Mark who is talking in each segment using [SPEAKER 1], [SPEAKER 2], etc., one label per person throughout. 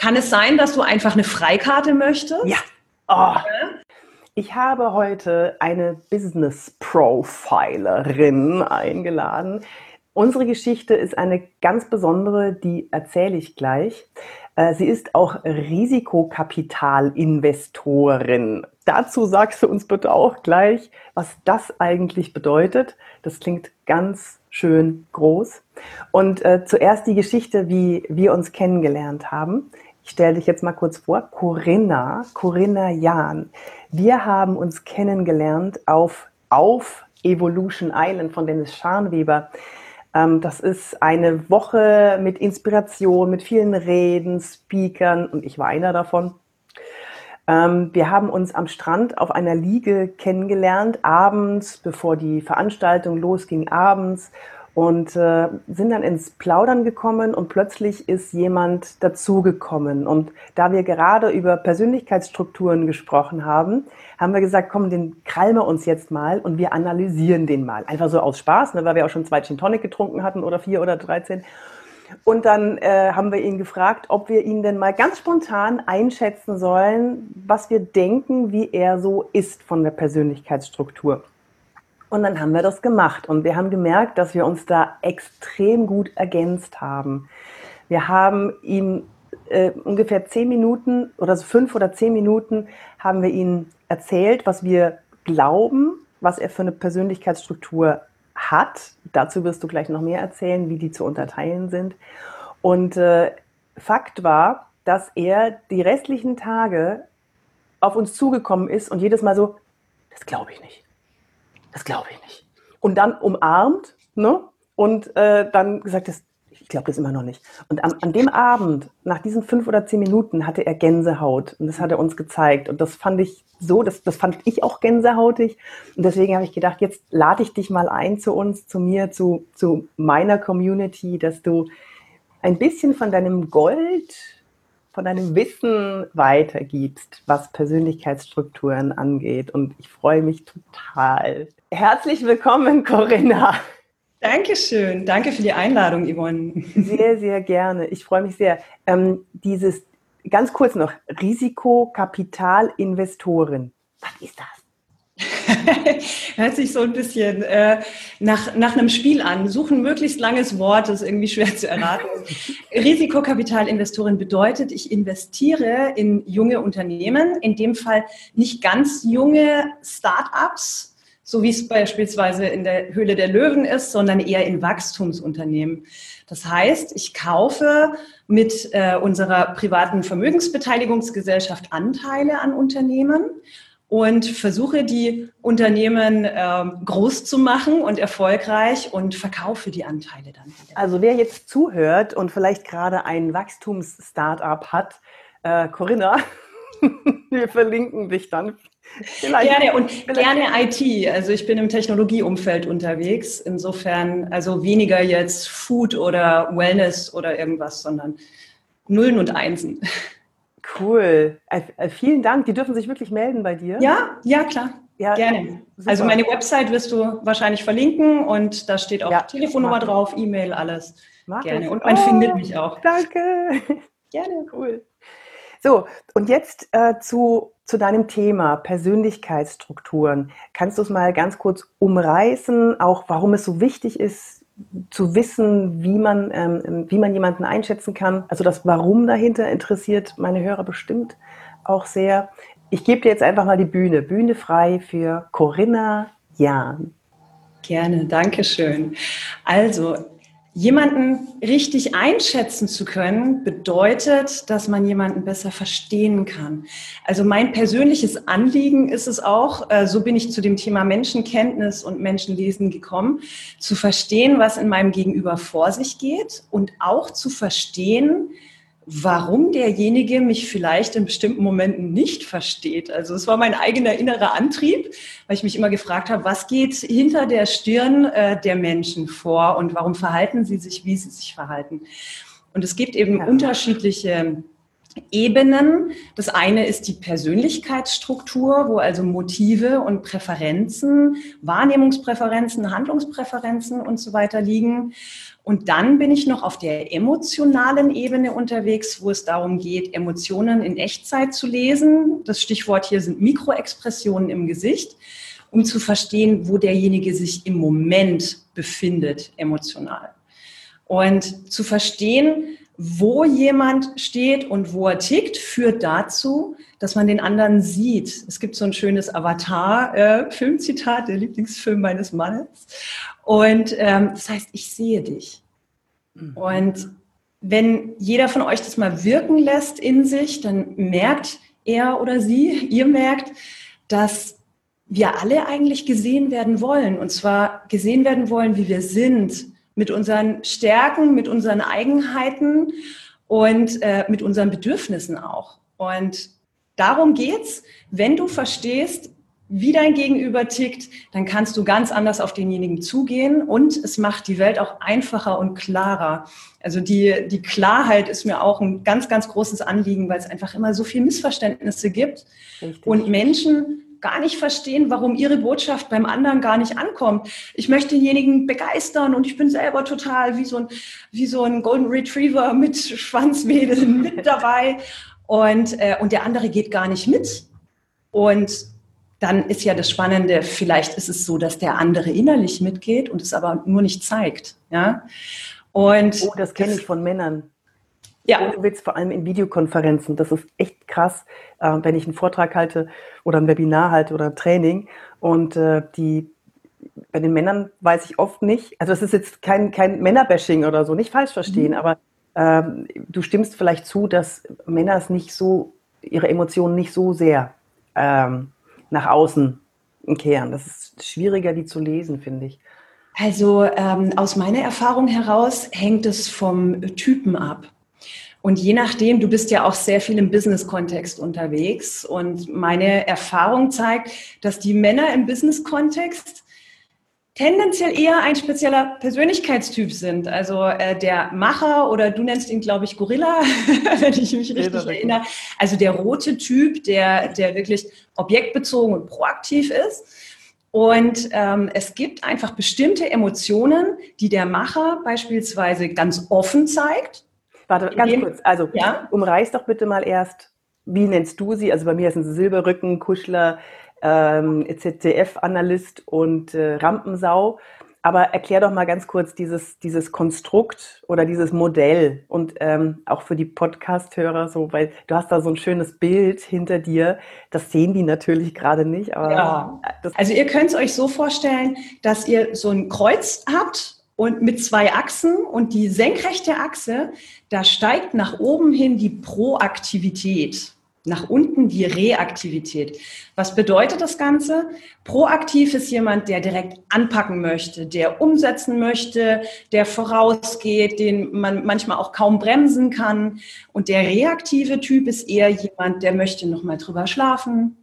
[SPEAKER 1] kann es sein, dass du einfach eine Freikarte möchtest?
[SPEAKER 2] Ja. Oh. Ich habe heute eine Business Profilerin eingeladen. Unsere Geschichte ist eine ganz besondere, die erzähle ich gleich. Äh, sie ist auch Risikokapitalinvestorin. Dazu sagst du uns bitte auch gleich, was das eigentlich bedeutet. Das klingt ganz schön groß. Und äh, zuerst die Geschichte, wie wir uns kennengelernt haben. Ich stelle dich jetzt mal kurz vor. Corinna, Corinna Jahn. Wir haben uns kennengelernt auf, auf Evolution Island von Dennis Scharnweber. Ähm, das ist eine Woche mit Inspiration, mit vielen Reden, Speakern und ich war einer davon. Ähm, wir haben uns am Strand auf einer Liege kennengelernt, abends, bevor die Veranstaltung losging, abends und äh, sind dann ins Plaudern gekommen und plötzlich ist jemand dazugekommen. Und da wir gerade über Persönlichkeitsstrukturen gesprochen haben, haben wir gesagt, komm, den krallen wir uns jetzt mal und wir analysieren den mal. Einfach so aus Spaß, ne, weil wir auch schon zwei Gin Tonic getrunken hatten oder vier oder dreizehn. Und dann äh, haben wir ihn gefragt, ob wir ihn denn mal ganz spontan einschätzen sollen, was wir denken, wie er so ist von der Persönlichkeitsstruktur. Und dann haben wir das gemacht und wir haben gemerkt, dass wir uns da extrem gut ergänzt haben. Wir haben ihm äh, ungefähr zehn Minuten oder so fünf oder zehn Minuten haben wir ihm erzählt, was wir glauben, was er für eine Persönlichkeitsstruktur hat. Dazu wirst du gleich noch mehr erzählen, wie die zu unterteilen sind. Und äh, Fakt war, dass er die restlichen Tage auf uns zugekommen ist und jedes Mal so, das glaube ich nicht das glaube ich nicht. Und dann umarmt ne? und äh, dann gesagt, das, ich glaube das immer noch nicht. Und an, an dem Abend, nach diesen fünf oder zehn Minuten, hatte er Gänsehaut und das hat er uns gezeigt. Und das fand ich so, das, das fand ich auch gänsehautig. Und deswegen habe ich gedacht, jetzt lade ich dich mal ein zu uns, zu mir, zu, zu meiner Community, dass du ein bisschen von deinem Gold von deinem Wissen weitergibst, was Persönlichkeitsstrukturen angeht. Und ich freue mich total. Herzlich willkommen, Corinna.
[SPEAKER 1] Dankeschön. Danke für die Einladung, Yvonne.
[SPEAKER 2] Sehr, sehr gerne. Ich freue mich sehr. Ähm, dieses, ganz kurz noch, Risikokapitalinvestoren. Was ist das?
[SPEAKER 1] Hört sich so ein bisschen äh, nach, nach einem Spiel an. Suchen möglichst langes Wort, das ist irgendwie schwer zu erraten. Risikokapitalinvestorin bedeutet, ich investiere in junge Unternehmen, in dem Fall nicht ganz junge Start-ups, so wie es beispielsweise in der Höhle der Löwen ist, sondern eher in Wachstumsunternehmen. Das heißt, ich kaufe mit äh, unserer privaten Vermögensbeteiligungsgesellschaft Anteile an Unternehmen und versuche die Unternehmen ähm, groß zu machen und erfolgreich und verkaufe die Anteile dann
[SPEAKER 2] wieder. Also wer jetzt zuhört und vielleicht gerade ein Wachstums-Startup hat, äh, Corinna, wir verlinken dich dann.
[SPEAKER 1] Vielleicht, gerne und vielleicht. gerne IT. Also ich bin im Technologieumfeld unterwegs. Insofern also weniger jetzt Food oder Wellness oder irgendwas, sondern Nullen und Einsen.
[SPEAKER 2] Cool. Äh, äh, vielen Dank. Die dürfen sich wirklich melden bei dir.
[SPEAKER 1] Ja, ja, klar. Ja, Gerne. Super. Also meine Website wirst du wahrscheinlich verlinken und da steht auch ja, Telefonnummer drauf, E-Mail, alles. Mach Gerne. Ich. Und man oh, findet mich auch.
[SPEAKER 2] Danke. Gerne. Cool. So, und jetzt äh, zu, zu deinem Thema Persönlichkeitsstrukturen. Kannst du es mal ganz kurz umreißen, auch warum es so wichtig ist, zu wissen, wie man, ähm, wie man jemanden einschätzen kann. Also das Warum dahinter interessiert meine Hörer bestimmt auch sehr. Ich gebe dir jetzt einfach mal die Bühne. Bühne frei für Corinna Jahn.
[SPEAKER 1] Gerne, danke schön. Also, Jemanden richtig einschätzen zu können, bedeutet, dass man jemanden besser verstehen kann. Also mein persönliches Anliegen ist es auch, äh, so bin ich zu dem Thema Menschenkenntnis und Menschenlesen gekommen, zu verstehen, was in meinem Gegenüber vor sich geht und auch zu verstehen, warum derjenige mich vielleicht in bestimmten Momenten nicht versteht. Also es war mein eigener innerer Antrieb, weil ich mich immer gefragt habe, was geht hinter der Stirn äh, der Menschen vor und warum verhalten sie sich, wie sie sich verhalten. Und es gibt eben ja. unterschiedliche Ebenen. Das eine ist die Persönlichkeitsstruktur, wo also Motive und Präferenzen, Wahrnehmungspräferenzen, Handlungspräferenzen und so weiter liegen. Und dann bin ich noch auf der emotionalen Ebene unterwegs, wo es darum geht, Emotionen in Echtzeit zu lesen. Das Stichwort hier sind Mikroexpressionen im Gesicht, um zu verstehen, wo derjenige sich im Moment befindet, emotional. Und zu verstehen, wo jemand steht und wo er tickt, führt dazu, dass man den anderen sieht. Es gibt so ein schönes Avatar-Filmzitat, der Lieblingsfilm meines Mannes. Und ähm, das heißt, ich sehe dich. Mhm. Und wenn jeder von euch das mal wirken lässt in sich, dann merkt er oder sie, ihr merkt, dass wir alle eigentlich gesehen werden wollen. Und zwar gesehen werden wollen, wie wir sind mit unseren Stärken, mit unseren Eigenheiten und äh, mit unseren Bedürfnissen auch. Und darum geht's, wenn du verstehst, wie dein Gegenüber tickt, dann kannst du ganz anders auf denjenigen zugehen und es macht die Welt auch einfacher und klarer. Also die, die Klarheit ist mir auch ein ganz, ganz großes Anliegen, weil es einfach immer so viel Missverständnisse gibt Richtig. und Menschen gar nicht verstehen, warum ihre Botschaft beim anderen gar nicht ankommt. Ich möchte denjenigen begeistern und ich bin selber total wie so ein, wie so ein Golden Retriever mit Schwanzwedeln mit dabei und, äh, und der andere geht gar nicht mit. Und dann ist ja das Spannende, vielleicht ist es so, dass der andere innerlich mitgeht und es aber nur nicht zeigt. Ja?
[SPEAKER 2] Und oh, das kenne ich von Männern. Ja. Ohne Witz, vor allem in Videokonferenzen. Das ist echt krass, äh, wenn ich einen Vortrag halte oder ein Webinar halte oder ein Training. Und äh, die, bei den Männern weiß ich oft nicht, also es ist jetzt kein, kein Männerbashing oder so, nicht falsch verstehen, mhm. aber ähm, du stimmst vielleicht zu, dass Männer es nicht so, ihre Emotionen nicht so sehr ähm, nach außen kehren. Das ist schwieriger, die zu lesen, finde ich.
[SPEAKER 1] Also ähm, aus meiner Erfahrung heraus hängt es vom Typen ab. Und je nachdem, du bist ja auch sehr viel im Business-Kontext unterwegs. Und meine Erfahrung zeigt, dass die Männer im Business-Kontext tendenziell eher ein spezieller Persönlichkeitstyp sind. Also äh, der Macher oder du nennst ihn, glaube ich, Gorilla, wenn ich mich richtig ja, erinnere. Also der rote Typ, der, der wirklich objektbezogen und proaktiv ist. Und ähm, es gibt einfach bestimmte Emotionen, die der Macher beispielsweise ganz offen zeigt
[SPEAKER 2] Warte, ganz kurz. Also, ja? umreiß doch bitte mal erst, wie nennst du sie? Also bei mir sind sie Silberrücken, Kuschler, ähm, ZDF-Analyst und äh, Rampensau. Aber erklär doch mal ganz kurz dieses, dieses Konstrukt oder dieses Modell und ähm, auch für die Podcast-Hörer so, weil du hast da so ein schönes Bild hinter dir. Das sehen die natürlich gerade nicht.
[SPEAKER 1] Ja. also ihr könnt es euch so vorstellen, dass ihr so ein Kreuz habt und mit zwei Achsen und die senkrechte Achse, da steigt nach oben hin die Proaktivität, nach unten die Reaktivität. Was bedeutet das Ganze? Proaktiv ist jemand, der direkt anpacken möchte, der umsetzen möchte, der vorausgeht, den man manchmal auch kaum bremsen kann. Und der reaktive Typ ist eher jemand, der möchte noch mal drüber schlafen,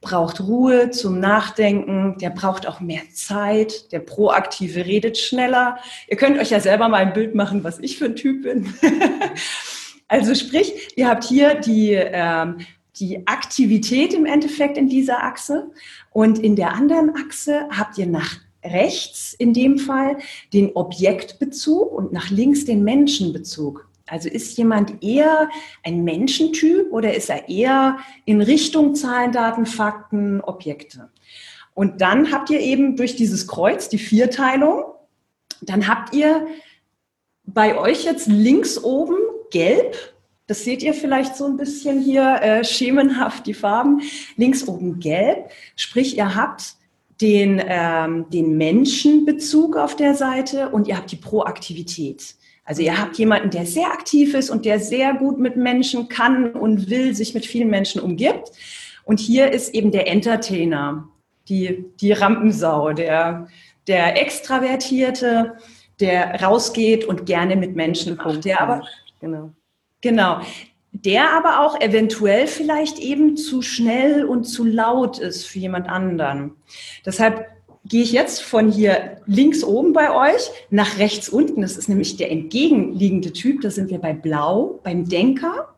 [SPEAKER 1] braucht Ruhe zum Nachdenken, der braucht auch mehr Zeit, der Proaktive redet schneller. Ihr könnt euch ja selber mal ein Bild machen, was ich für ein Typ bin. also sprich, ihr habt hier die, ähm, die Aktivität im Endeffekt in dieser Achse und in der anderen Achse habt ihr nach rechts in dem Fall den Objektbezug und nach links den Menschenbezug. Also ist jemand eher ein Menschentyp oder ist er eher in Richtung Zahlen, Daten, Fakten, Objekte? Und dann habt ihr eben durch dieses Kreuz die Vierteilung. Dann habt ihr bei euch jetzt links oben gelb. Das seht ihr vielleicht so ein bisschen hier äh, schemenhaft, die Farben. Links oben gelb. Sprich, ihr habt den, ähm, den Menschenbezug auf der Seite und ihr habt die Proaktivität. Also ihr habt jemanden, der sehr aktiv ist und der sehr gut mit Menschen kann und will, sich mit vielen Menschen umgibt. Und hier ist eben der Entertainer, die, die Rampensau, der, der Extravertierte, der rausgeht und gerne mit Menschen macht. Der aber, genau. genau. Der aber auch eventuell vielleicht eben zu schnell und zu laut ist für jemand anderen. Deshalb gehe ich jetzt von hier links oben bei euch nach rechts unten. Das ist nämlich der entgegenliegende Typ. Da sind wir bei Blau, beim Denker.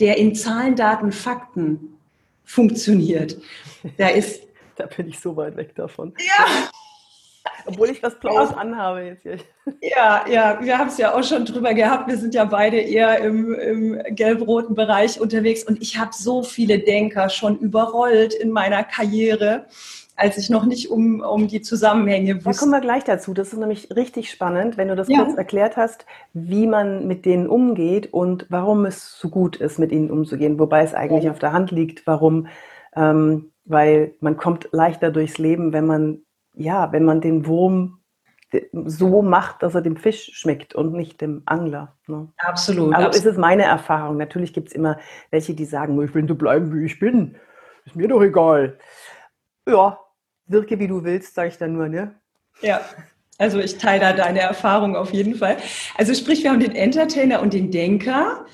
[SPEAKER 1] der in Zahlen, Daten, Fakten funktioniert. Da ist.
[SPEAKER 2] da bin ich so weit weg davon. Ja. Obwohl ich was Blaues anhabe jetzt hier.
[SPEAKER 1] Ja, ja, wir haben es ja auch schon drüber gehabt. Wir sind ja beide eher im, im gelb-roten Bereich unterwegs und ich habe so viele Denker schon überrollt in meiner Karriere als ich noch nicht um, um die Zusammenhänge wusste.
[SPEAKER 2] Da kommen wir gleich dazu. Das ist nämlich richtig spannend, wenn du das ja. kurz erklärt hast, wie man mit denen umgeht und warum es so gut ist, mit ihnen umzugehen. Wobei es eigentlich ja. auf der Hand liegt, warum. Ähm, weil man kommt leichter durchs Leben, wenn man, ja, wenn man den Wurm so macht, dass er dem Fisch schmeckt und nicht dem Angler.
[SPEAKER 1] Ne? Absolut.
[SPEAKER 2] Also absolut. ist es meine Erfahrung. Natürlich gibt es immer welche, die sagen, ich will so bleiben, wie ich bin. Ist mir doch egal. Ja, wirke wie du willst, sage ich dann nur, ne?
[SPEAKER 1] Ja. Also ich teile da deine Erfahrung auf jeden Fall. Also sprich, wir haben den Entertainer und den Denker.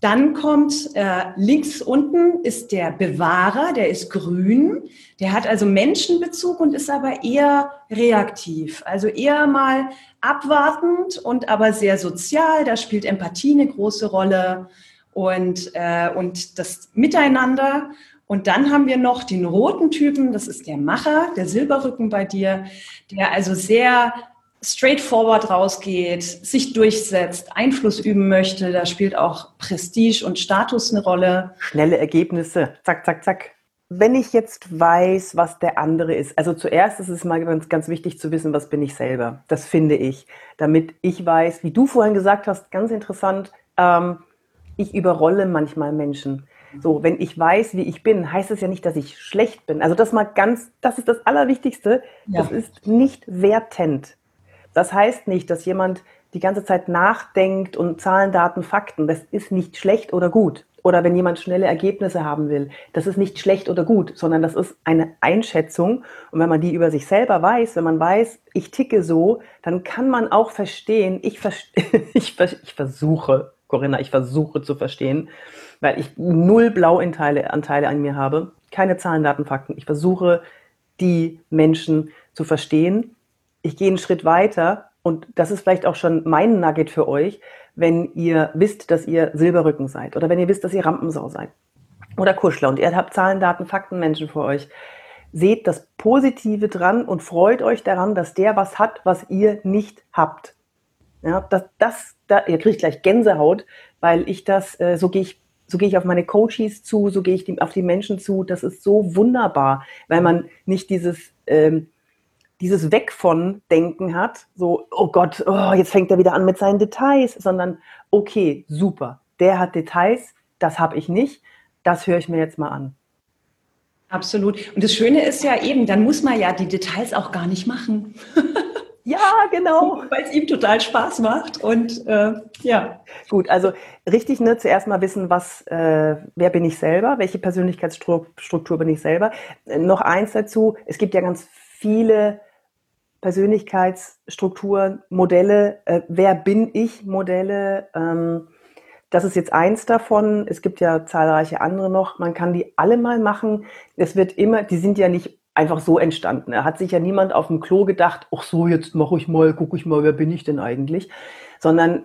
[SPEAKER 1] Dann kommt äh, links unten ist der Bewahrer, der ist grün. Der hat also Menschenbezug und ist aber eher reaktiv. Also eher mal abwartend und aber sehr sozial. Da spielt Empathie eine große Rolle und, äh, und das Miteinander. Und dann haben wir noch den roten Typen, das ist der Macher, der Silberrücken bei dir, der also sehr straightforward rausgeht, sich durchsetzt, Einfluss üben möchte. Da spielt auch Prestige und Status eine Rolle.
[SPEAKER 2] Schnelle Ergebnisse, zack, zack, zack. Wenn ich jetzt weiß, was der andere ist, also zuerst ist es mal ganz, ganz wichtig zu wissen, was bin ich selber. Das finde ich, damit ich weiß, wie du vorhin gesagt hast, ganz interessant, ähm, ich überrolle manchmal Menschen. So, wenn ich weiß, wie ich bin, heißt es ja nicht, dass ich schlecht bin. Also das mal ganz, das ist das Allerwichtigste. Ja. Das ist nicht wertend. Das heißt nicht, dass jemand die ganze Zeit nachdenkt und Zahlen, Daten, Fakten. Das ist nicht schlecht oder gut. Oder wenn jemand schnelle Ergebnisse haben will, das ist nicht schlecht oder gut, sondern das ist eine Einschätzung. Und wenn man die über sich selber weiß, wenn man weiß, ich ticke so, dann kann man auch verstehen, ich, ich, ich versuche, Corinna, ich versuche zu verstehen, weil ich null Blauanteile Anteile an mir habe, keine Zahlen, Daten, Fakten. Ich versuche, die Menschen zu verstehen. Ich gehe einen Schritt weiter und das ist vielleicht auch schon mein Nugget für euch, wenn ihr wisst, dass ihr Silberrücken seid oder wenn ihr wisst, dass ihr Rampensau seid oder Kuschler und ihr habt Zahlen, Daten, Fakten, Menschen vor euch. Seht das Positive dran und freut euch daran, dass der was hat, was ihr nicht habt. Ja, das, das, da, ihr kriegt gleich Gänsehaut, weil ich das, äh, so gehe ich so gehe ich auf meine Coaches zu, so gehe ich auf die Menschen zu. Das ist so wunderbar, weil man nicht dieses, ähm, dieses Weg von Denken hat, so, oh Gott, oh, jetzt fängt er wieder an mit seinen Details, sondern okay, super, der hat Details, das habe ich nicht, das höre ich mir jetzt mal an.
[SPEAKER 1] Absolut. Und das Schöne ist ja eben, dann muss man ja die Details auch gar nicht machen.
[SPEAKER 2] Ja, genau.
[SPEAKER 1] Weil es ihm total Spaß macht. Und äh, ja.
[SPEAKER 2] Gut, also richtig, ne, zuerst mal wissen, was, äh, wer bin ich selber, welche Persönlichkeitsstruktur bin ich selber. Äh, noch eins dazu, es gibt ja ganz viele Persönlichkeitsstrukturen, Modelle, äh, wer bin ich Modelle. Ähm, das ist jetzt eins davon. Es gibt ja zahlreiche andere noch. Man kann die alle mal machen. Es wird immer, die sind ja nicht einfach so entstanden. Er hat sich ja niemand auf dem Klo gedacht, ach so, jetzt mache ich mal, gucke ich mal, wer bin ich denn eigentlich? Sondern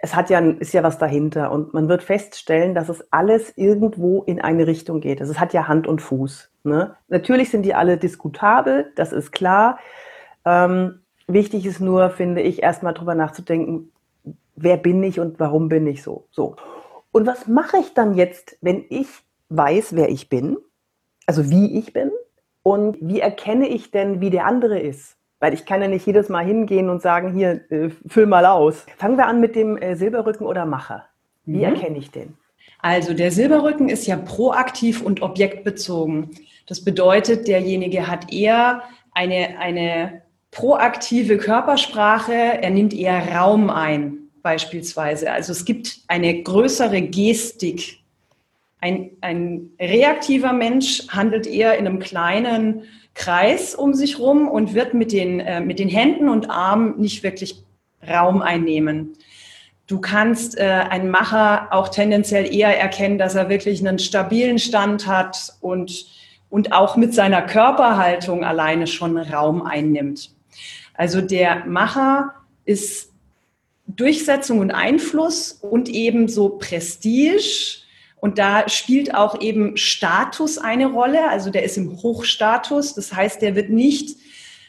[SPEAKER 2] es hat ja, ist ja was dahinter und man wird feststellen, dass es alles irgendwo in eine Richtung geht. Also es hat ja Hand und Fuß. Ne? Natürlich sind die alle diskutabel, das ist klar. Ähm, wichtig ist nur, finde ich, erstmal drüber nachzudenken, wer bin ich und warum bin ich so. So. Und was mache ich dann jetzt, wenn ich weiß, wer ich bin, also wie ich bin, und wie erkenne ich denn, wie der andere ist? Weil ich kann ja nicht jedes Mal hingehen und sagen, hier, äh, füll mal aus. Fangen wir an mit dem äh, Silberrücken oder Macher. Wie mhm. erkenne ich den?
[SPEAKER 1] Also der Silberrücken ist ja proaktiv und objektbezogen. Das bedeutet, derjenige hat eher eine, eine proaktive Körpersprache, er nimmt eher Raum ein, beispielsweise. Also es gibt eine größere Gestik ein, ein reaktiver Mensch handelt eher in einem kleinen Kreis um sich rum und wird mit den, äh, mit den Händen und Armen nicht wirklich Raum einnehmen. Du kannst äh, einen Macher auch tendenziell eher erkennen, dass er wirklich einen stabilen Stand hat und, und auch mit seiner Körperhaltung alleine schon Raum einnimmt. Also der Macher ist Durchsetzung und Einfluss und ebenso Prestige Und da spielt auch eben Status eine Rolle. Also der ist im Hochstatus. Das heißt, der wird nicht,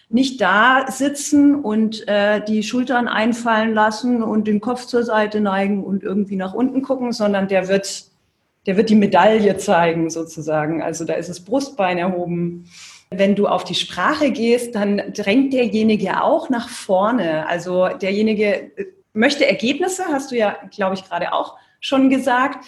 [SPEAKER 1] nicht da sitzen und äh, die Schultern einfallen lassen und den Kopf zur Seite neigen und irgendwie nach unten gucken, sondern der wird, der wird die Medaille zeigen sozusagen. Also da ist das Brustbein erhoben. Wenn du auf die Sprache gehst, dann drängt derjenige auch nach vorne. Also derjenige möchte Ergebnisse, hast du ja, glaube ich, gerade auch schon gesagt.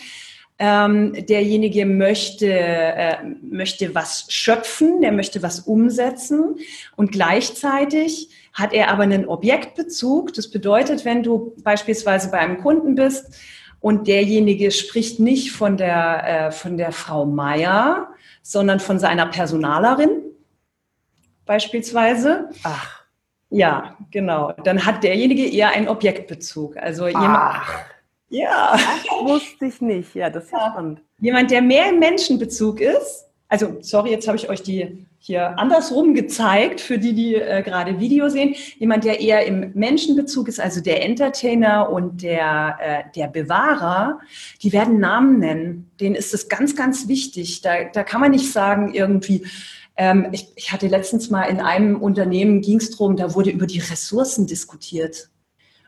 [SPEAKER 1] Ähm, derjenige möchte, äh, möchte was schöpfen, der möchte was umsetzen und gleichzeitig hat er aber einen Objektbezug. Das bedeutet, wenn du beispielsweise bei einem Kunden bist und derjenige spricht nicht von der, äh, von der Frau Meier, sondern von seiner Personalerin beispielsweise.
[SPEAKER 2] Ach.
[SPEAKER 1] Ja, genau. Dann hat derjenige eher einen Objektbezug. Also jemand,
[SPEAKER 2] Ach.
[SPEAKER 1] ja.
[SPEAKER 2] Das wusste ich nicht. Ja, das ist ja spannend.
[SPEAKER 1] Jemand, der mehr im Menschenbezug ist, also sorry, jetzt habe ich euch die hier andersrum gezeigt, für die, die äh, gerade Video sehen. Jemand, der eher im Menschenbezug ist, also der Entertainer und der, äh, der Bewahrer, die werden Namen nennen. Denen ist es ganz, ganz wichtig. Da, da kann man nicht sagen, irgendwie, ähm, ich, ich hatte letztens mal in einem Unternehmen, ging es darum, da wurde über die Ressourcen diskutiert.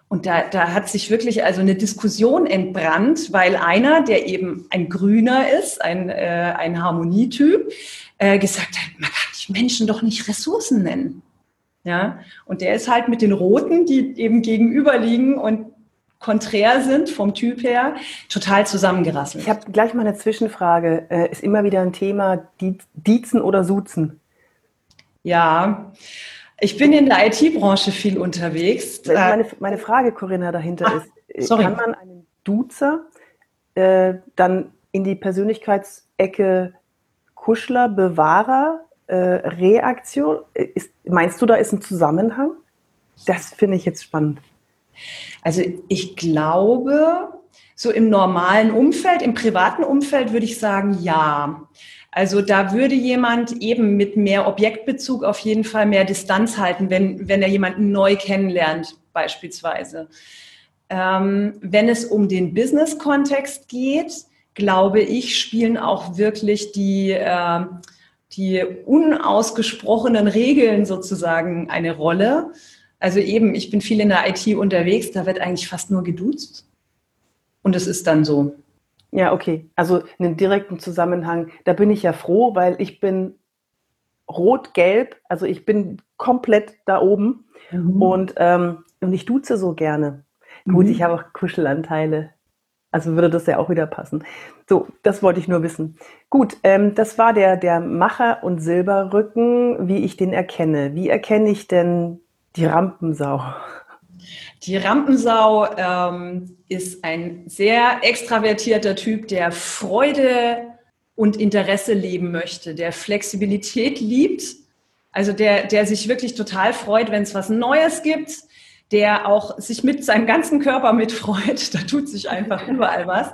[SPEAKER 1] Und da, da hat sich wirklich also eine Diskussion entbrannt, weil einer, der eben ein Grüner ist, ein, äh, ein Harmonietyp, äh, gesagt hat, man kann die Menschen doch nicht Ressourcen nennen. Ja, und der ist halt mit den Roten, die eben gegenüber liegen und konträr sind vom Typ her, total zusammengerasselt.
[SPEAKER 2] Ich habe gleich mal eine Zwischenfrage. Äh, ist immer wieder ein Thema, Diezen oder Suzen?
[SPEAKER 1] Ja, ich bin in der IT-Branche viel unterwegs.
[SPEAKER 2] Meine, meine, Frage, Corinna, dahinter
[SPEAKER 1] ah,
[SPEAKER 2] ist, äh,
[SPEAKER 1] sorry.
[SPEAKER 2] kann man einen Duzer äh, dann in die Persönlichkeitsecke Kuschler, Bewahrer, äh, Reaktion, äh, ist, meinst du, da ist ein Zusammenhang? Das finde ich jetzt spannend.
[SPEAKER 1] Also ich glaube, so im normalen Umfeld, im privaten Umfeld würde ich sagen, ja. Also da würde jemand eben mit mehr Objektbezug auf jeden Fall mehr Distanz halten, wenn, wenn er jemanden neu kennenlernt, beispielsweise. Ähm, wenn es um den Business-Kontext geht, glaube ich, spielen auch wirklich die, äh, die unausgesprochenen Regeln sozusagen eine Rolle. Also eben, ich bin viel in der IT unterwegs, da wird eigentlich fast nur geduzt. Und es ist dann so.
[SPEAKER 2] Ja, okay. Also einen direkten Zusammenhang. Da bin ich ja froh, weil ich bin rot-gelb. Also ich bin komplett da oben. Mhm. Und, ähm, und ich duze so gerne. Mhm. Gut, ich habe auch Kuschelanteile. Also würde das ja auch wieder passen. So, das wollte ich nur wissen. Gut, ähm, das war der, der Macher und Silberrücken, wie ich den erkenne. Wie erkenne ich denn die Rampensau?
[SPEAKER 1] Die Rampensau ähm, ist ein sehr extravertierter Typ, der Freude und Interesse leben möchte, der Flexibilität liebt, also der, der sich wirklich total freut, wenn es was Neues gibt, der auch sich mit seinem ganzen Körper mitfreut, da tut sich einfach überall was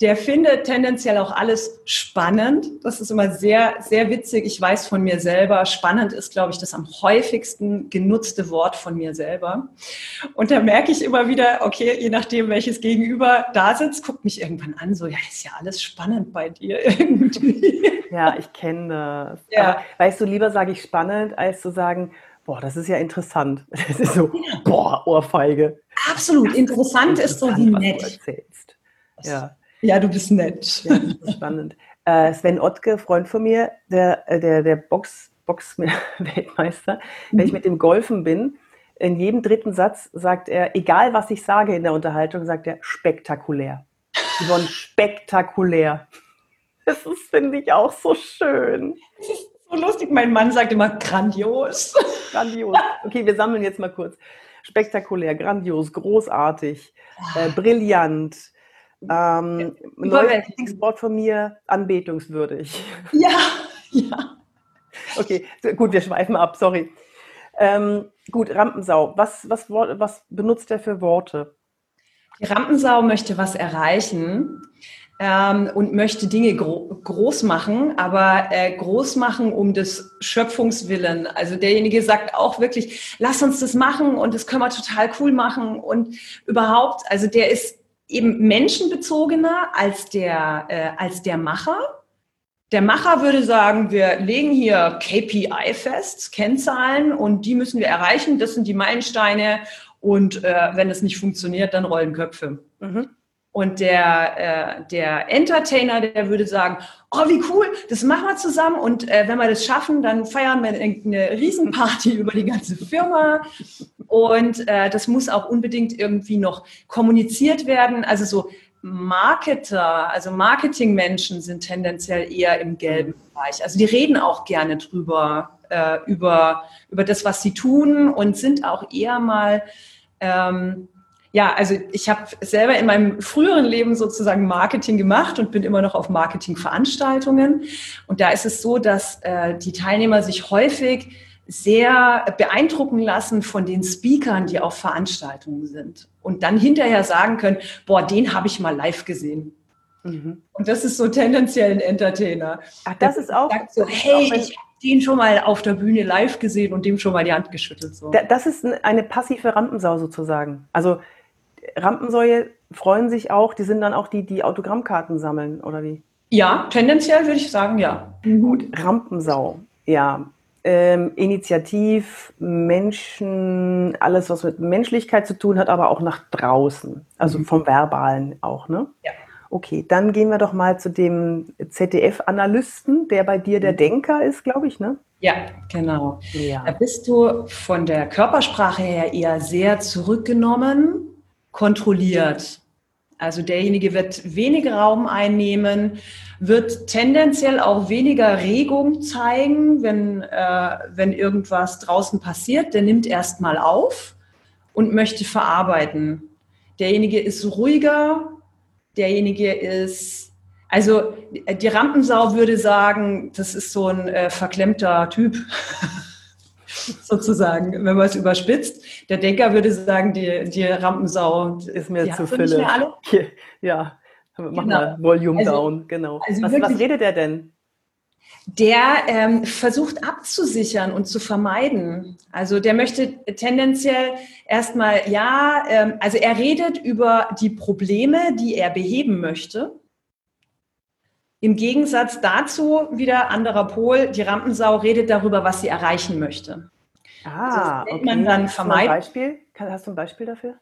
[SPEAKER 1] der findet tendenziell auch alles spannend. Das ist immer sehr, sehr witzig. Ich weiß von mir selber, spannend ist, glaube ich, das am häufigsten genutzte Wort von mir selber. Und da merke ich immer wieder, okay, je nachdem, welches Gegenüber da sitzt, guckt mich irgendwann an, so, ja, ist ja alles spannend bei dir irgendwie.
[SPEAKER 2] Ja, ich kenne das. Ja. Aber, weißt du, lieber sage ich spannend, als zu sagen, boah, das ist ja interessant. Das ist so, boah, Ohrfeige.
[SPEAKER 1] Absolut. Interessant, ist so wie nett. Du erzählst. Ja. Ja, du bist nett. Ja,
[SPEAKER 2] spannend. Äh, Sven Ottke, Freund von mir, der, äh, der, der Box, Box-Weltmeister, mhm. wenn ich mit dem Golfen bin, in jedem dritten Satz sagt er, egal was ich sage in der Unterhaltung, sagt er spektakulär. Yvonne, spektakulär. Das ist, finde ich, auch so schön.
[SPEAKER 1] Das ist so lustig. Mein Mann sagt immer grandios.
[SPEAKER 2] Grandios. Okay, wir sammeln jetzt mal kurz. Spektakulär, grandios, großartig, äh, brillant, ähm, neues Lieblingswort von mir, anbetungswürdig.
[SPEAKER 1] Ja, ja.
[SPEAKER 2] Okay, gut, wir schweifen ab, sorry. Ähm, gut, Rampensau, was, was, was benutzt er für Worte?
[SPEAKER 1] Die Rampensau möchte was erreichen ähm, und möchte Dinge gro groß machen, aber äh, groß machen um des Schöpfungswillen. Also derjenige sagt auch wirklich, lass uns das machen und das können wir total cool machen und überhaupt, also der ist eben menschenbezogener als der, äh, als der Macher. Der Macher würde sagen, wir legen hier KPI fest, Kennzahlen und die müssen wir erreichen. Das sind die Meilensteine und äh, wenn es nicht funktioniert, dann rollen Köpfe. Mhm. Und der, äh, der Entertainer, der würde sagen, oh, wie cool, das machen wir zusammen. Und äh, wenn wir das schaffen, dann feiern wir eine Riesenparty über die ganze Firma. Und äh, das muss auch unbedingt irgendwie noch kommuniziert werden. Also so Marketer, also Marketingmenschen sind tendenziell eher im gelben Bereich. Also die reden auch gerne drüber, äh, über, über das, was sie tun und sind auch eher mal ähm, ja, also ich habe selber in meinem früheren Leben sozusagen Marketing gemacht und bin immer noch auf Marketingveranstaltungen. Und da ist es so, dass äh, die Teilnehmer sich häufig sehr beeindrucken lassen von den Speakern, die auf Veranstaltungen sind. Und dann hinterher sagen können, boah, den habe ich mal live gesehen. Mhm. Und das ist so tendenziell ein Entertainer.
[SPEAKER 2] Ach, das, das ist auch.
[SPEAKER 1] Sagt so, hey, ich habe den schon mal auf der Bühne live gesehen und dem schon mal die Hand geschüttelt. So.
[SPEAKER 2] Das ist eine passive Rampensau sozusagen. Also Rampensäue freuen sich auch, die sind dann auch die, die Autogrammkarten sammeln, oder wie?
[SPEAKER 1] Ja, tendenziell würde ich sagen, ja.
[SPEAKER 2] Gut, Rampensau, ja. Ähm, Initiativ, Menschen, alles, was mit Menschlichkeit zu tun hat, aber auch nach draußen. Also mhm. vom Verbalen auch, ne? Ja. Okay, dann gehen wir doch mal zu dem ZDF-Analysten, der bei dir der mhm. Denker ist, glaube ich, ne?
[SPEAKER 1] Ja, genau. Ja. Da bist du von der Körpersprache her eher sehr zurückgenommen, kontrolliert. Also derjenige wird weniger Raum einnehmen, wird tendenziell auch weniger Regung zeigen, wenn, äh, wenn irgendwas draußen passiert. Der nimmt erstmal auf und möchte verarbeiten. Derjenige ist ruhiger, derjenige ist, also die Rampensau würde sagen, das ist so ein äh, verklemmter Typ. sozusagen, wenn man es überspitzt. Der Denker würde sagen, die, die Rampensau
[SPEAKER 2] ist mir zu Fülle. Ja, mach genau. mal Volume also, down, genau. Also was, was redet der denn?
[SPEAKER 1] Der ähm, versucht abzusichern und zu vermeiden. Also der möchte tendenziell erstmal, ja, ähm, also er redet über die Probleme, die er beheben möchte. Im Gegensatz dazu wieder anderer Pol, die Rampensau redet darüber, was sie erreichen möchte.
[SPEAKER 2] Ah, also okay. man dann vermeiden. Hast du ein Beispiel? Hast du ein Beispiel dafür?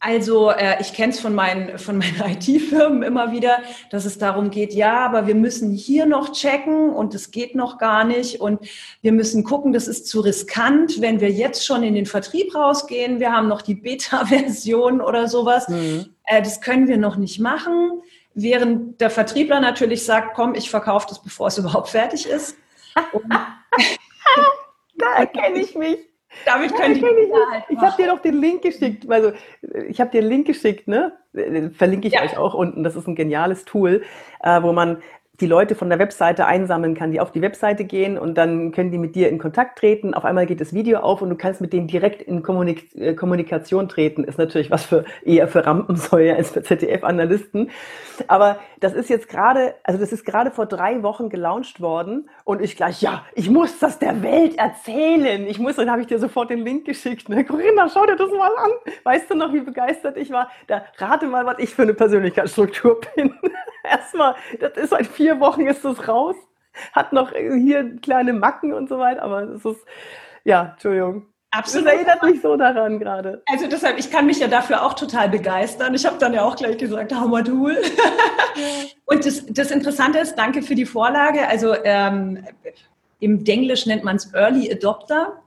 [SPEAKER 1] Also äh, ich kenne es von meinen, von meinen IT-Firmen immer wieder, dass es darum geht, ja, aber wir müssen hier noch checken und es geht noch gar nicht und wir müssen gucken, das ist zu riskant, wenn wir jetzt schon in den Vertrieb rausgehen, wir haben noch die Beta-Version oder sowas, mhm. äh, das können wir noch nicht machen. Während der Vertriebler natürlich sagt, komm, ich verkaufe das, bevor es überhaupt fertig ist.
[SPEAKER 2] da erkenne ich mich. Damit können die ich, halt ich habe dir doch den Link geschickt. Also ich habe dir den Link geschickt, ne? Verlinke ich ja. euch auch unten. Das ist ein geniales Tool, äh, wo man die Leute von der Webseite einsammeln kann, die auf die Webseite gehen und dann können die mit dir in Kontakt treten. Auf einmal geht das Video auf und du kannst mit denen direkt in Kommunik äh, Kommunikation treten. Ist natürlich was für eher für Rampensäue als für ZDF-Analysten. Aber das ist jetzt gerade, also das ist gerade vor drei Wochen gelauncht worden und ich gleich, ja, ich muss das der Welt erzählen. Ich muss, dann habe ich dir sofort den Link geschickt. Ne? Corinna, schau dir das mal an. Weißt du noch, wie begeistert ich war? Da rate mal, was ich für eine Persönlichkeitsstruktur bin. Erstmal, das ist seit vier Wochen ist das raus. Hat noch hier kleine Macken und so weiter, aber es ist, ja, Entschuldigung. Absolut. Das erinnert mich so daran gerade.
[SPEAKER 1] Also deshalb, ich kann mich ja dafür auch total begeistern. Ich habe dann ja auch gleich gesagt, Hammertool. Und das, das Interessante ist, danke für die Vorlage. Also ähm, im Denglisch nennt man es Early Adopter.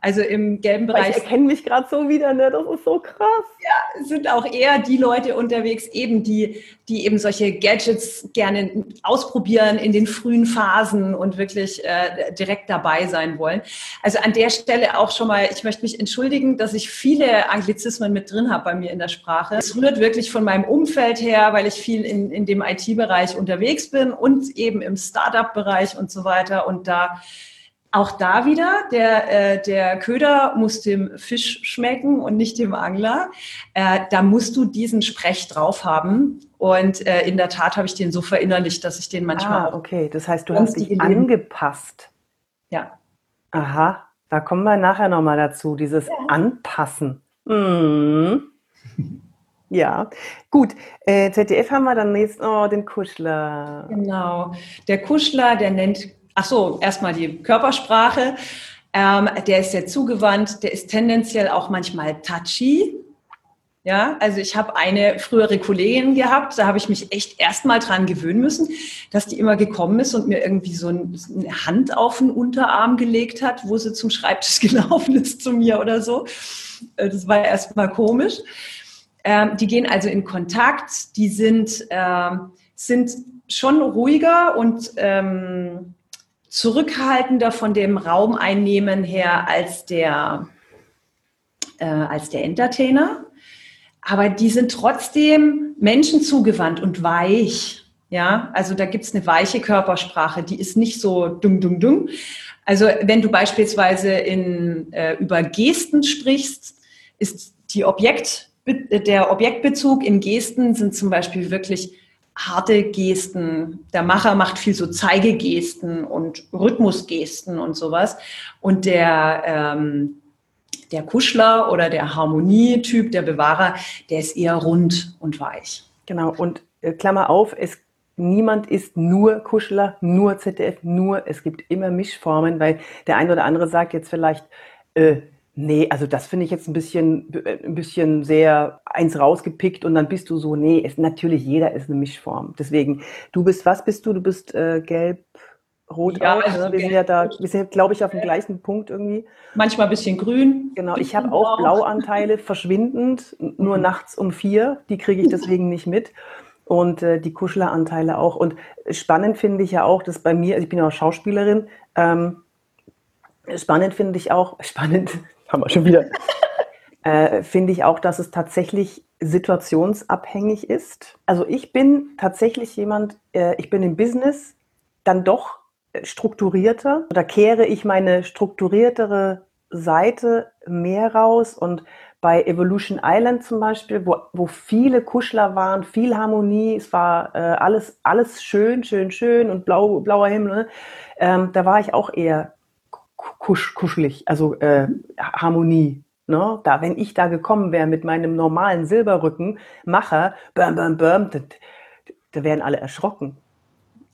[SPEAKER 1] Also im gelben Bereich.
[SPEAKER 2] Ich erkenne mich gerade so wieder, ne? Das ist so krass.
[SPEAKER 1] Ja, sind auch eher die Leute unterwegs, eben die, die eben solche Gadgets gerne ausprobieren in den frühen Phasen und wirklich äh, direkt dabei sein wollen. Also an der Stelle auch schon mal, ich möchte mich entschuldigen, dass ich viele Anglizismen mit drin habe bei mir in der Sprache. Es rührt wirklich von meinem Umfeld her, weil ich viel in, in dem IT-Bereich unterwegs bin und eben im Startup-Bereich und so weiter. Und da auch da wieder, der, äh, der Köder muss dem Fisch schmecken und nicht dem Angler. Äh, da musst du diesen Sprech drauf haben. Und äh, in der Tat habe ich den so verinnerlicht, dass ich den manchmal.
[SPEAKER 2] Ah, okay. Das heißt, du hast dich angepasst.
[SPEAKER 1] Ja.
[SPEAKER 2] Aha. Da kommen wir nachher nochmal dazu, dieses ja. Anpassen. Mhm. Ja, gut. Äh, ZDF haben wir dann jetzt oh, den Kuschler.
[SPEAKER 1] Genau. Der Kuschler, der nennt, ach so, erstmal die Körpersprache. Ähm, der ist sehr zugewandt, der ist tendenziell auch manchmal touchy. Ja, also ich habe eine frühere Kollegin gehabt, da habe ich mich echt erstmal dran gewöhnen müssen, dass die immer gekommen ist und mir irgendwie so eine Hand auf den Unterarm gelegt hat, wo sie zum Schreibtisch gelaufen ist zu mir oder so. Äh, das war erstmal komisch. Ähm, die gehen also in Kontakt, die sind, ähm, sind schon ruhiger und ähm, zurückhaltender von dem Raumeinnehmen her als der, äh, als der Entertainer. Aber die sind trotzdem Menschen zugewandt und weich. Ja, also da gibt's eine weiche Körpersprache, die ist nicht so dumm, dumm, dumm. Also wenn du beispielsweise in, äh, über Gesten sprichst, ist die Objekt, der Objektbezug in Gesten sind zum Beispiel wirklich harte Gesten. Der Macher macht viel so Zeigegesten und Rhythmusgesten und sowas. Und der, ähm, der Kuschler oder der Harmonietyp, der Bewahrer, der ist eher rund und weich.
[SPEAKER 2] Genau, und äh, Klammer auf, es niemand ist nur Kuschler, nur ZDF, nur, es gibt immer Mischformen, weil der eine oder andere sagt jetzt vielleicht, äh, nee, also das finde ich jetzt ein bisschen, ein bisschen sehr eins rausgepickt und dann bist du so, nee, es, natürlich jeder ist eine Mischform. Deswegen, du bist, was bist du? Du bist äh, gelb, rot ja, auch, also ne? Wir sind ja da, wir sind, glaube ich, auf dem gleichen Punkt irgendwie.
[SPEAKER 1] Manchmal ein bisschen grün.
[SPEAKER 2] Genau, ich habe auch Blauanteile verschwindend, nur mhm. nachts um vier, die kriege ich deswegen nicht mit und äh, die Kuschleranteile auch. Und spannend finde ich ja auch, dass bei mir, also ich bin ja auch Schauspielerin, ähm, spannend finde ich auch, spannend, haben wir schon wieder, äh, finde ich auch, dass es tatsächlich situationsabhängig ist. Also ich bin tatsächlich jemand, äh, ich bin im Business dann doch strukturierter. Da kehre ich meine strukturiertere Seite mehr raus und bei Evolution Island zum Beispiel, wo, wo viele Kuschler waren, viel Harmonie, es war äh, alles, alles schön, schön, schön und blau, blauer Himmel. Ne? Ähm, da war ich auch eher kusch, kuschelig, also äh, Harmonie. Ne? Da, wenn ich da gekommen wäre mit meinem normalen Silberrücken, Macher, bam, bam, bam, da, da wären alle erschrocken.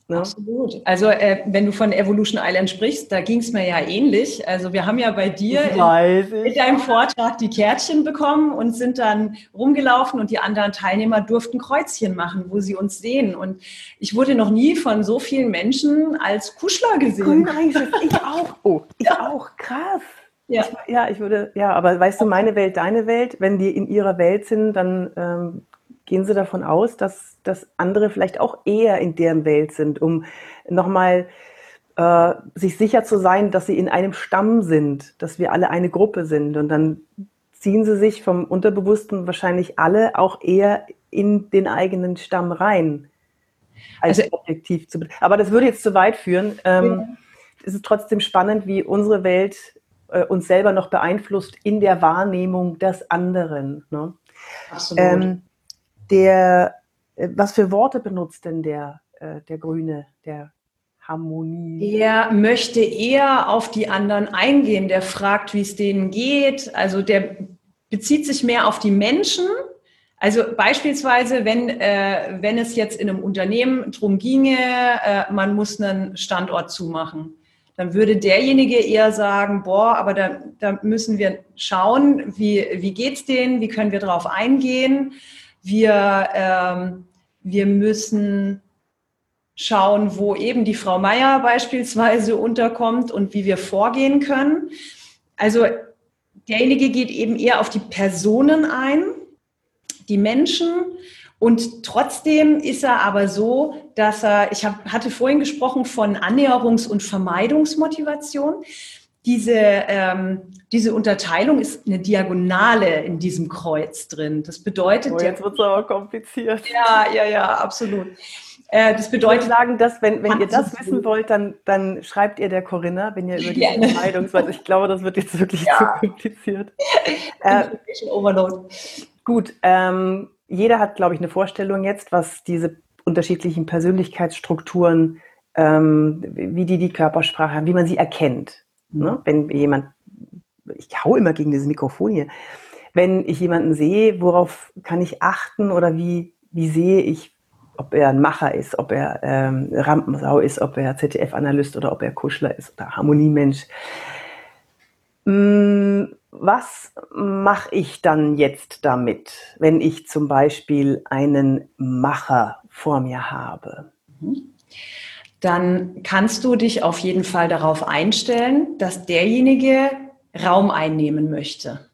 [SPEAKER 1] Ne? Absolut. Also äh, wenn du von Evolution Island sprichst, da ging es mir ja ähnlich. Also wir haben ja bei dir in, in, deinem Vortrag die Kärtchen bekommen und sind dann rumgelaufen und die anderen Teilnehmer durften Kreuzchen machen, wo sie uns sehen. Und ich wurde noch nie von so vielen Menschen als Kuschler gesehen.
[SPEAKER 2] Nein, ich auch. Oh, ich ja. auch. Krass. Ja. Ich, ja, ich würde, ja, aber weißt du, meine Welt, deine Welt, wenn die in ihrer Welt sind, dann ähm, gehen Sie davon aus, dass, dass andere vielleicht auch eher in deren Welt sind, um nochmal äh, sich sicher zu sein, dass sie in einem Stamm sind, dass wir alle eine Gruppe sind. Und dann ziehen sie sich vom Unterbewussten wahrscheinlich alle auch eher in den eigenen Stamm rein. Als also, objektiv zu Aber das würde jetzt zu weit führen. Ähm, ja. Es ist trotzdem spannend, wie unsere Welt äh, uns selber noch beeinflusst in der Wahrnehmung des anderen. Ne? Absolut. Ähm, der, äh, was für Worte benutzt denn der, äh, der Grüne, der Harmonie?
[SPEAKER 1] Der möchte eher auf die anderen eingehen, der fragt, wie es denen geht. Also der bezieht sich mehr auf die Menschen. Also beispielsweise, wenn, äh, wenn es jetzt in einem Unternehmen darum ginge, äh, man muss einen Standort zumachen, dann würde derjenige eher sagen, boah, aber da, da müssen wir schauen, wie, wie geht's denen, wie können wir darauf eingehen. Wir, ähm, wir müssen schauen, wo eben die Frau Meier beispielsweise unterkommt und wie wir vorgehen können. Also derjenige geht eben eher auf die Personen ein, die Menschen. Und trotzdem ist er aber so, dass er, ich hab, hatte vorhin gesprochen von Annäherungs- und Vermeidungsmotivation diese, ähm, diese Unterteilung ist eine Diagonale in diesem Kreuz drin. Das bedeutet.
[SPEAKER 2] Oh, jetzt wird es aber kompliziert.
[SPEAKER 1] Ja, ja, ja, absolut.
[SPEAKER 2] Äh, das bedeutet. Ich sagen, dass, wenn, wenn ihr das wissen wollt, dann, dann schreibt ihr der Corinna, wenn ihr über die Entscheidung seid. Ich glaube, das wird jetzt wirklich ja. zu kompliziert. äh, Overload. Gut, ähm, jeder hat, glaube ich, eine Vorstellung jetzt, was diese unterschiedlichen Persönlichkeitsstrukturen, ähm, wie die die Körpersprache haben, wie man sie erkennt. Ne? Wenn jemand, ich hau immer gegen dieses Mikrofon hier. wenn ich jemanden sehe, worauf kann ich achten oder wie, wie sehe ich, ob er ein Macher ist, ob er ähm, Rampensau ist, ob er ZDF-Analyst oder ob er Kuschler ist oder Harmoniemensch. Mm, was mache ich dann jetzt damit, wenn ich zum Beispiel einen Macher vor mir habe?
[SPEAKER 1] Dann kannst du dich auf jeden Fall darauf einstellen, dass derjenige Raum einnehmen möchte.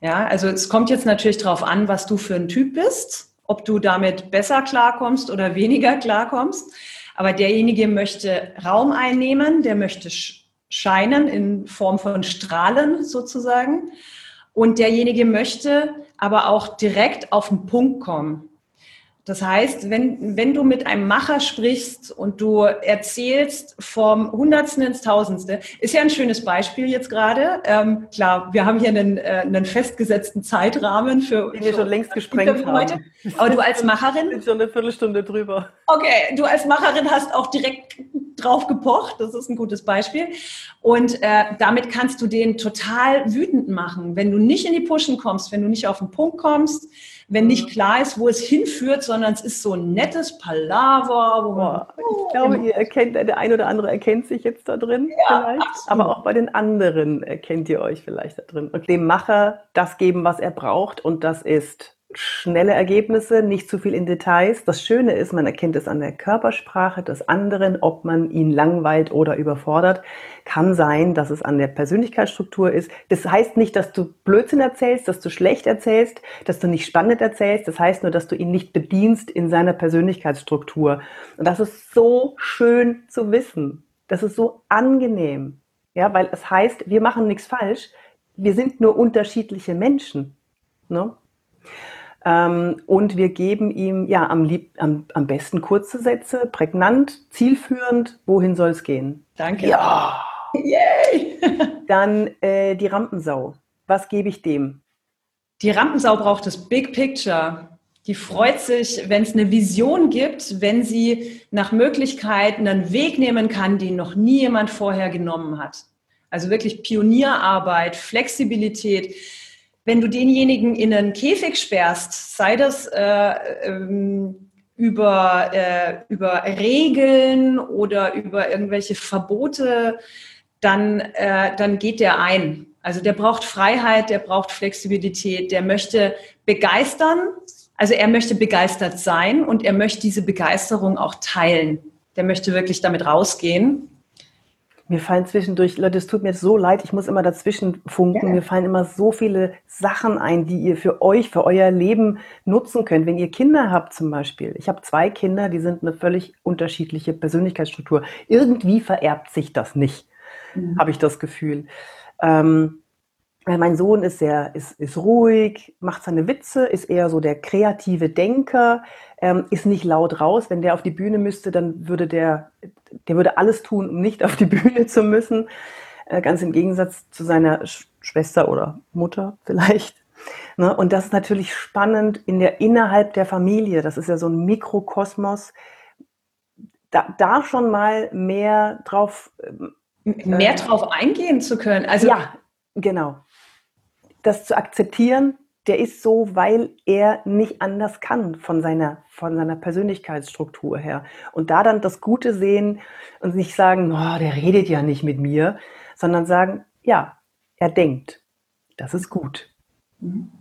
[SPEAKER 1] Ja, also es kommt jetzt natürlich darauf an, was du für ein Typ bist, ob du damit besser klarkommst oder weniger klarkommst. Aber derjenige möchte Raum einnehmen, der möchte scheinen in Form von Strahlen sozusagen. Und derjenige möchte aber auch direkt auf den Punkt kommen. Das heißt, wenn, wenn du mit einem Macher sprichst und du erzählst vom Hundertsten ins Tausendste, ist ja ein schönes Beispiel jetzt gerade. Ähm, klar, wir haben hier einen, äh, einen festgesetzten Zeitrahmen für.
[SPEAKER 2] Den wir schon längst gesprengt haben. Heute.
[SPEAKER 1] Aber du als Macherin.
[SPEAKER 2] Ich bin schon eine Viertelstunde drüber.
[SPEAKER 1] Okay, du als Macherin hast auch direkt drauf gepocht. Das ist ein gutes Beispiel. Und äh, damit kannst du den total wütend machen, wenn du nicht in die Pushen kommst, wenn du nicht auf den Punkt kommst wenn nicht mhm. klar ist, wo es hinführt, sondern es ist so ein nettes Palaver. Wo man,
[SPEAKER 2] oh, ich glaube, ihr erkennt, der ein oder andere erkennt sich jetzt da drin ja, vielleicht, absolut. aber auch bei den anderen erkennt ihr euch vielleicht da drin. Und dem Macher das geben, was er braucht und das ist schnelle Ergebnisse, nicht zu viel in Details. Das Schöne ist, man erkennt es an der Körpersprache des anderen, ob man ihn langweilt oder überfordert. Kann sein, dass es an der Persönlichkeitsstruktur ist. Das heißt nicht, dass du Blödsinn erzählst, dass du schlecht erzählst, dass du nicht spannend erzählst. Das heißt nur, dass du ihn nicht bedienst in seiner Persönlichkeitsstruktur. Und das ist so schön zu wissen. Das ist so angenehm. Ja, weil es heißt, wir machen nichts falsch. Wir sind nur unterschiedliche Menschen. Ne? Ähm, und wir geben ihm ja am, lieb, am, am besten kurze Sätze, prägnant, zielführend. Wohin soll es gehen?
[SPEAKER 1] Danke.
[SPEAKER 2] Ja. Yay. Dann äh, die Rampensau. Was gebe ich dem?
[SPEAKER 1] Die Rampensau braucht das Big Picture. Die freut sich, wenn es eine Vision gibt, wenn sie nach Möglichkeiten einen Weg nehmen kann, den noch nie jemand vorher genommen hat. Also wirklich Pionierarbeit, Flexibilität wenn du denjenigen in einen Käfig sperrst, sei das äh, ähm, über, äh, über Regeln oder über irgendwelche Verbote, dann, äh, dann geht der ein. Also der braucht Freiheit, der braucht Flexibilität, der möchte begeistern. Also er möchte begeistert sein und er möchte diese Begeisterung auch teilen. Der möchte wirklich damit rausgehen
[SPEAKER 2] mir fallen zwischendurch, Leute, es tut mir so leid, ich muss immer dazwischen funken. Ja. Mir fallen immer so viele Sachen ein, die ihr für euch, für euer Leben nutzen könnt. Wenn ihr Kinder habt zum Beispiel. Ich habe zwei Kinder, die sind eine völlig unterschiedliche Persönlichkeitsstruktur. Irgendwie vererbt sich das nicht, mhm. habe ich das Gefühl. Ähm, mein Sohn ist sehr, ist, ist ruhig, macht seine Witze, ist eher so der kreative Denker, ähm, ist nicht laut raus. Wenn der auf die Bühne müsste, dann würde der, der würde alles tun, um nicht auf die Bühne zu müssen. Äh, ganz im Gegensatz zu seiner Sch Schwester oder Mutter vielleicht. Ne? Und das ist natürlich spannend in der, innerhalb der Familie. Das ist ja so ein Mikrokosmos. Da, da schon mal mehr drauf.
[SPEAKER 1] mehr äh, drauf eingehen zu können.
[SPEAKER 2] Also ja, genau das zu akzeptieren, der ist so, weil er nicht anders kann von seiner, von seiner Persönlichkeitsstruktur her. Und da dann das Gute sehen und nicht sagen, oh, der redet ja nicht mit mir, sondern sagen, ja, er denkt. Das ist gut. Mhm.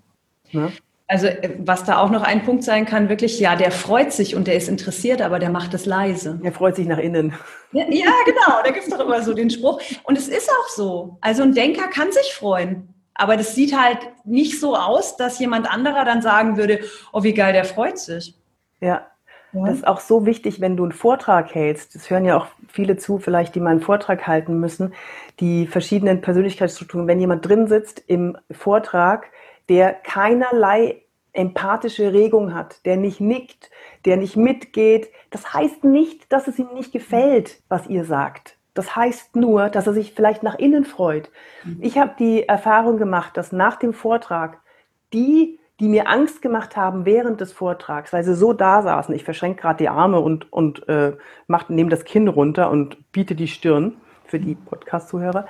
[SPEAKER 1] Ne? Also äh, was da auch noch ein Punkt sein kann, wirklich, ja, der freut sich und der ist interessiert, aber der macht es leise.
[SPEAKER 2] Der freut sich nach innen.
[SPEAKER 1] Ja, ja genau, da gibt es doch immer so den Spruch. Und es ist auch so. Also ein Denker kann sich freuen. Aber das sieht halt nicht so aus, dass jemand anderer dann sagen würde, oh, wie geil, der freut sich.
[SPEAKER 2] Ja. ja. Das ist auch so wichtig, wenn du einen Vortrag hältst. Das hören ja auch viele zu, vielleicht, die mal einen Vortrag halten müssen. Die verschiedenen Persönlichkeitsstrukturen. Wenn jemand drin sitzt im Vortrag, der keinerlei empathische Regung hat, der nicht nickt, der nicht mitgeht, das heißt nicht, dass es ihm nicht gefällt, was ihr sagt. Das heißt nur, dass er sich vielleicht nach innen freut. Mhm. Ich habe die Erfahrung gemacht, dass nach dem Vortrag die, die mir Angst gemacht haben während des Vortrags, weil sie so da saßen, ich verschränke gerade die Arme und, und äh, nehme das Kinn runter und biete die Stirn für die Podcast-Zuhörer,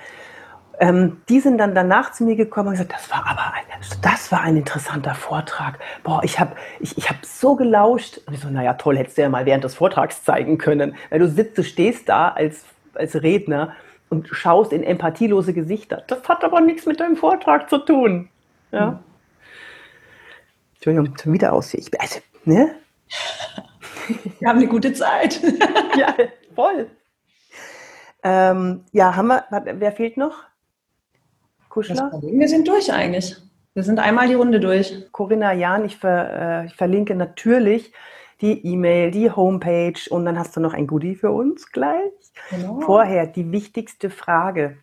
[SPEAKER 2] ähm, die sind dann danach zu mir gekommen und gesagt, das war aber ein, das war ein interessanter Vortrag. Boah, ich habe ich, ich hab so gelauscht. Und ich so, naja, toll, hättest du ja mal während des Vortrags zeigen können. Weil du sitzt, du stehst da als, als Redner und schaust in empathielose Gesichter. Das hat aber nichts mit deinem Vortrag zu tun. Ja. Hm. Entschuldigung, schon wieder aus. Ich, also, ne?
[SPEAKER 1] Wir haben eine gute Zeit.
[SPEAKER 2] ja, voll. Ähm, ja, haben wir, wer fehlt noch?
[SPEAKER 1] Kuschler? Wir sind durch eigentlich. Wir sind einmal die Runde durch.
[SPEAKER 2] Corinna Jahn, ich, ver, äh, ich verlinke natürlich die E-Mail, die Homepage und dann hast du noch ein Goodie für uns gleich. Genau. Vorher die wichtigste Frage,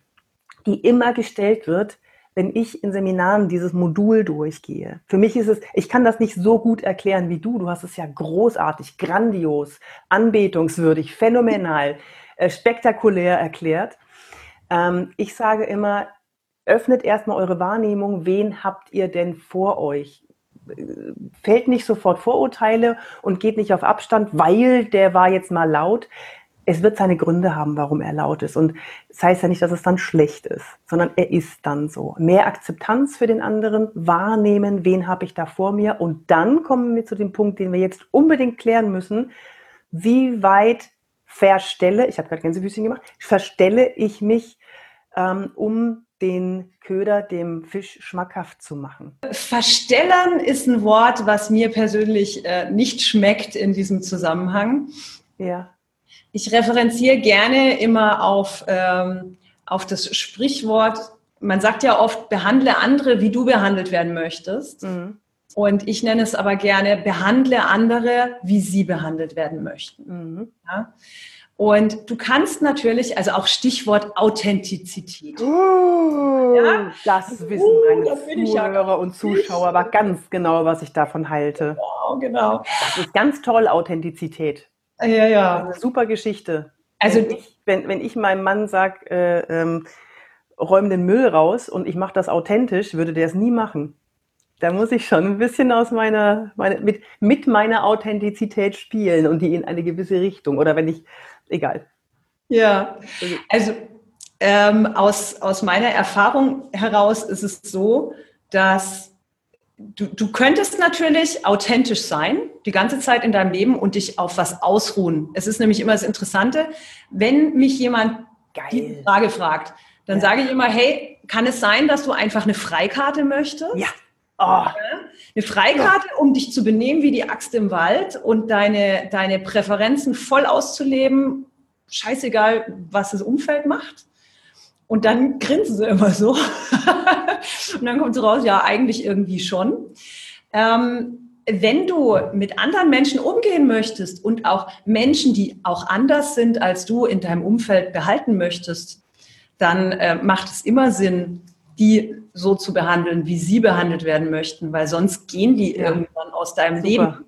[SPEAKER 2] die immer gestellt wird, wenn ich in Seminaren dieses Modul durchgehe. Für mich ist es, ich kann das nicht so gut erklären wie du. Du hast es ja großartig, grandios, anbetungswürdig, phänomenal, äh, spektakulär erklärt. Ähm, ich sage immer, öffnet erstmal eure Wahrnehmung, wen habt ihr denn vor euch? Fällt nicht sofort Vorurteile und geht nicht auf Abstand, weil der war jetzt mal laut. Es wird seine Gründe haben, warum er laut ist. Und das heißt ja nicht, dass es dann schlecht ist, sondern er ist dann so. Mehr Akzeptanz für den anderen, wahrnehmen, wen habe ich da vor mir. Und dann kommen wir zu dem Punkt, den wir jetzt unbedingt klären müssen. Wie weit verstelle, ich habe gerade Gänsefüßchen gemacht, verstelle ich mich, ähm, um den Köder dem Fisch schmackhaft zu machen?
[SPEAKER 1] Verstellern ist ein Wort, was mir persönlich äh, nicht schmeckt in diesem Zusammenhang. Ja. Ich referenziere gerne immer auf, ähm, auf das Sprichwort, man sagt ja oft, behandle andere, wie du behandelt werden möchtest. Mhm. Und ich nenne es aber gerne, behandle andere, wie sie behandelt werden möchten. Mhm. Ja? Und du kannst natürlich, also auch Stichwort Authentizität.
[SPEAKER 2] Uh, ja? Das wissen uh, meine uh, Zuhörer ja und Zuschauer aber ganz genau, was ich davon halte. Genau, genau. Das ist ganz toll, Authentizität.
[SPEAKER 1] Ja, ja.
[SPEAKER 2] eine super Geschichte. Also wenn ich, wenn, wenn ich meinem Mann sage, äh, ähm, räum den Müll raus und ich mache das authentisch, würde der es nie machen. Da muss ich schon ein bisschen aus meiner, meine, mit, mit meiner Authentizität spielen und die in eine gewisse Richtung. Oder wenn ich egal.
[SPEAKER 1] Ja, also ähm, aus, aus meiner Erfahrung heraus ist es so, dass du, du könntest natürlich authentisch sein, die ganze Zeit in deinem Leben und dich auf was ausruhen. Es ist nämlich immer das Interessante, wenn mich jemand Geil. die Frage fragt, dann ja. sage ich immer, hey, kann es sein, dass du einfach eine Freikarte möchtest?
[SPEAKER 2] Ja.
[SPEAKER 1] Oh. Eine Freikarte, um dich zu benehmen wie die Axt im Wald und deine, deine Präferenzen voll auszuleben, scheißegal, was das Umfeld macht. Und dann grinsen sie immer so. und dann kommt so raus, ja, eigentlich irgendwie schon. Ähm, wenn du mit anderen Menschen umgehen möchtest und auch Menschen, die auch anders sind als du in deinem Umfeld behalten möchtest, dann äh, macht es immer Sinn, die so zu behandeln, wie sie behandelt werden möchten, weil sonst gehen die ja. irgendwann aus deinem Super. Leben.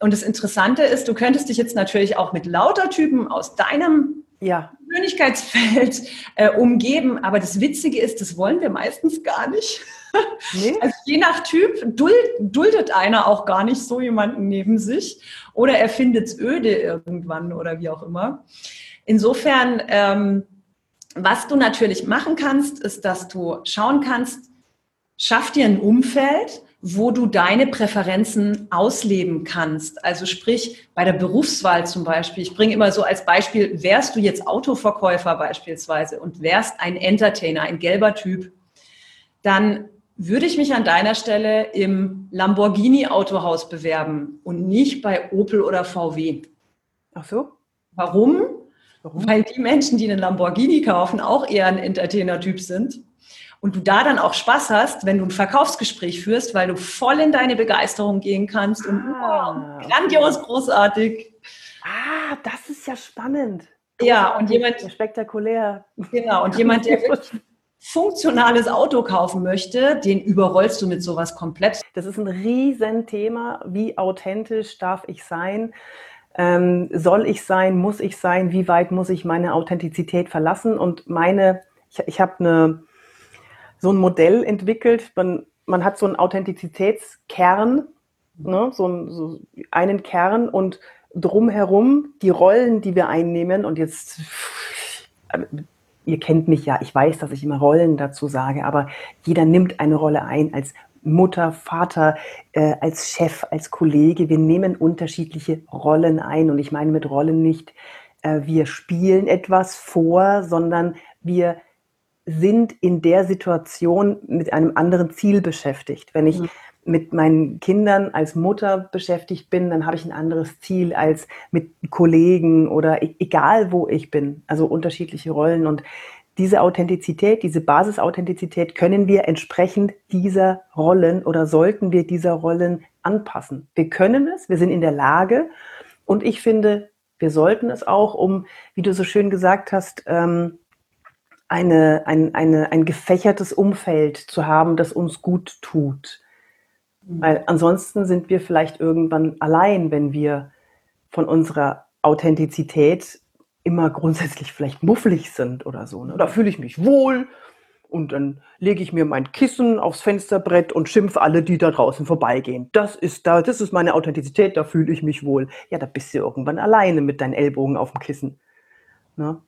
[SPEAKER 1] Und das Interessante ist, du könntest dich jetzt natürlich auch mit lauter Typen aus deinem ja. Persönlichkeitsfeld äh, umgeben, aber das Witzige ist, das wollen wir meistens gar nicht. Nee? Also je nach Typ duld, duldet einer auch gar nicht so jemanden neben sich oder er findet es öde irgendwann oder wie auch immer. Insofern ähm, was du natürlich machen kannst, ist, dass du schauen kannst, schaff dir ein Umfeld, wo du deine Präferenzen ausleben kannst. Also sprich, bei der Berufswahl zum Beispiel, ich bringe immer so als Beispiel, wärst du jetzt Autoverkäufer beispielsweise und wärst ein Entertainer, ein gelber Typ, dann würde ich mich an deiner Stelle im Lamborghini Autohaus bewerben und nicht bei Opel oder VW.
[SPEAKER 2] Ach so?
[SPEAKER 1] Warum? Warum? Weil die Menschen, die einen Lamborghini kaufen, auch eher ein Entertainer-Typ sind. Und du da dann auch Spaß hast, wenn du ein Verkaufsgespräch führst, weil du voll in deine Begeisterung gehen kannst und ah, wow, grandios, okay. großartig.
[SPEAKER 2] Ah, das ist ja spannend.
[SPEAKER 1] Ja, und jemand.
[SPEAKER 2] Spektakulär.
[SPEAKER 1] Genau, und jemand, der funktionales Auto kaufen möchte, den überrollst du mit sowas komplett.
[SPEAKER 2] Das ist ein Riesenthema. Wie authentisch darf ich sein? Ähm, soll ich sein, muss ich sein, wie weit muss ich meine Authentizität verlassen? Und meine, ich, ich habe eine, so ein Modell entwickelt, man, man hat so einen Authentizitätskern, ne, so, so einen Kern und drumherum die Rollen, die wir einnehmen. Und jetzt ihr kennt mich ja, ich weiß, dass ich immer Rollen dazu sage, aber jeder nimmt eine Rolle ein als Mutter, Vater, äh, als Chef, als Kollege. Wir nehmen unterschiedliche Rollen ein. Und ich meine mit Rollen nicht, äh, wir spielen etwas vor, sondern wir sind in der Situation mit einem anderen Ziel beschäftigt. Wenn ich mhm. mit meinen Kindern als Mutter beschäftigt bin, dann habe ich ein anderes Ziel als mit Kollegen oder e-, egal wo ich bin. Also unterschiedliche Rollen. Und diese Authentizität, diese Basisauthentizität können wir entsprechend dieser Rollen oder sollten wir dieser Rollen anpassen. Wir können es, wir sind in der Lage und ich finde, wir sollten es auch, um, wie du so schön gesagt hast, ähm, eine, ein, eine, ein gefächertes Umfeld zu haben, das uns gut tut. Mhm. Weil ansonsten sind wir vielleicht irgendwann allein, wenn wir von unserer Authentizität immer grundsätzlich vielleicht mufflig sind oder so. Ne? Da fühle ich mich wohl und dann lege ich mir mein Kissen aufs Fensterbrett und schimpfe alle, die da draußen vorbeigehen. Das ist da, das ist meine Authentizität, da fühle ich mich wohl. Ja, da bist du irgendwann alleine mit deinen Ellbogen auf dem Kissen. Ne?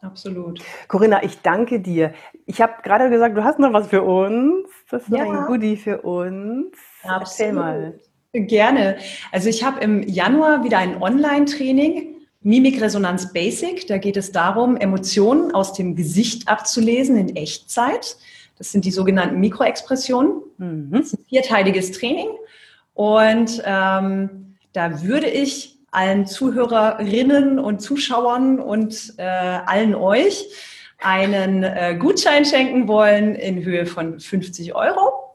[SPEAKER 1] Absolut.
[SPEAKER 2] Corinna, ich danke dir. Ich habe gerade gesagt, du hast noch was für uns. Das ist ja. ein Goodie für uns.
[SPEAKER 1] Absolut. Erzähl mal. Gerne. Also ich habe im Januar wieder ein Online-Training Mimikresonanz Basic, da geht es darum, Emotionen aus dem Gesicht abzulesen in Echtzeit. Das sind die sogenannten Mikroexpressionen. Mhm. Das ist ein vierteiliges Training. Und ähm, da würde ich allen Zuhörerinnen und Zuschauern und äh, allen euch einen äh, Gutschein schenken wollen in Höhe von 50 Euro.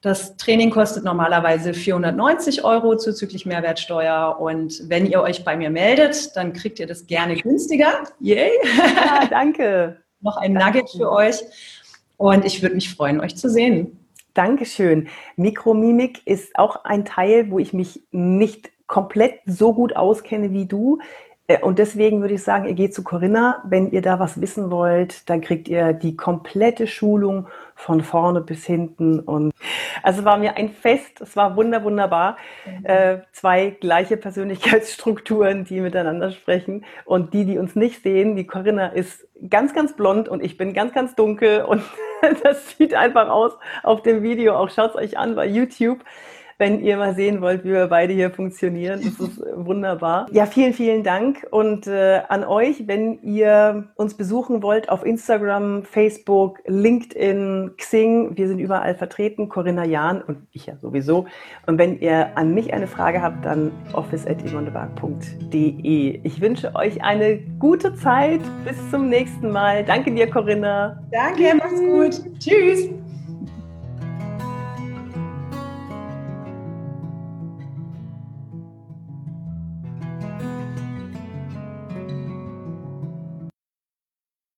[SPEAKER 1] Das Training kostet normalerweise 490 Euro zuzüglich Mehrwertsteuer. Und wenn ihr euch bei mir meldet, dann kriegt ihr das gerne günstiger. Yay!
[SPEAKER 2] Ja, danke.
[SPEAKER 1] Noch ein danke. Nugget für euch. Und ich würde mich freuen, euch zu sehen.
[SPEAKER 2] Dankeschön. Mikromimik ist auch ein Teil, wo ich mich nicht komplett so gut auskenne wie du. Äh, und deswegen würde ich sagen, ihr geht zu Corinna. Wenn ihr da was wissen wollt, dann kriegt ihr die komplette Schulung von vorne bis hinten. Und also war mir ein Fest. Es war wunder, wunderbar. Mhm. Äh, zwei gleiche Persönlichkeitsstrukturen, die miteinander sprechen. Und die, die uns nicht sehen, die Corinna ist ganz, ganz blond und ich bin ganz, ganz dunkel. Und das sieht einfach aus auf dem Video. Auch schaut es euch an bei YouTube wenn ihr mal sehen wollt, wie wir beide hier funktionieren. Das ist wunderbar. Ja, vielen, vielen Dank und äh, an euch, wenn ihr uns besuchen wollt auf Instagram, Facebook, LinkedIn, Xing, wir sind überall vertreten, Corinna Jahn und ich ja sowieso. Und wenn ihr an mich eine Frage habt, dann office.yvonneberg.de. Ich wünsche euch eine gute Zeit. Bis zum nächsten Mal. Danke dir, Corinna.
[SPEAKER 1] Danke, mach's gut. Tschüss.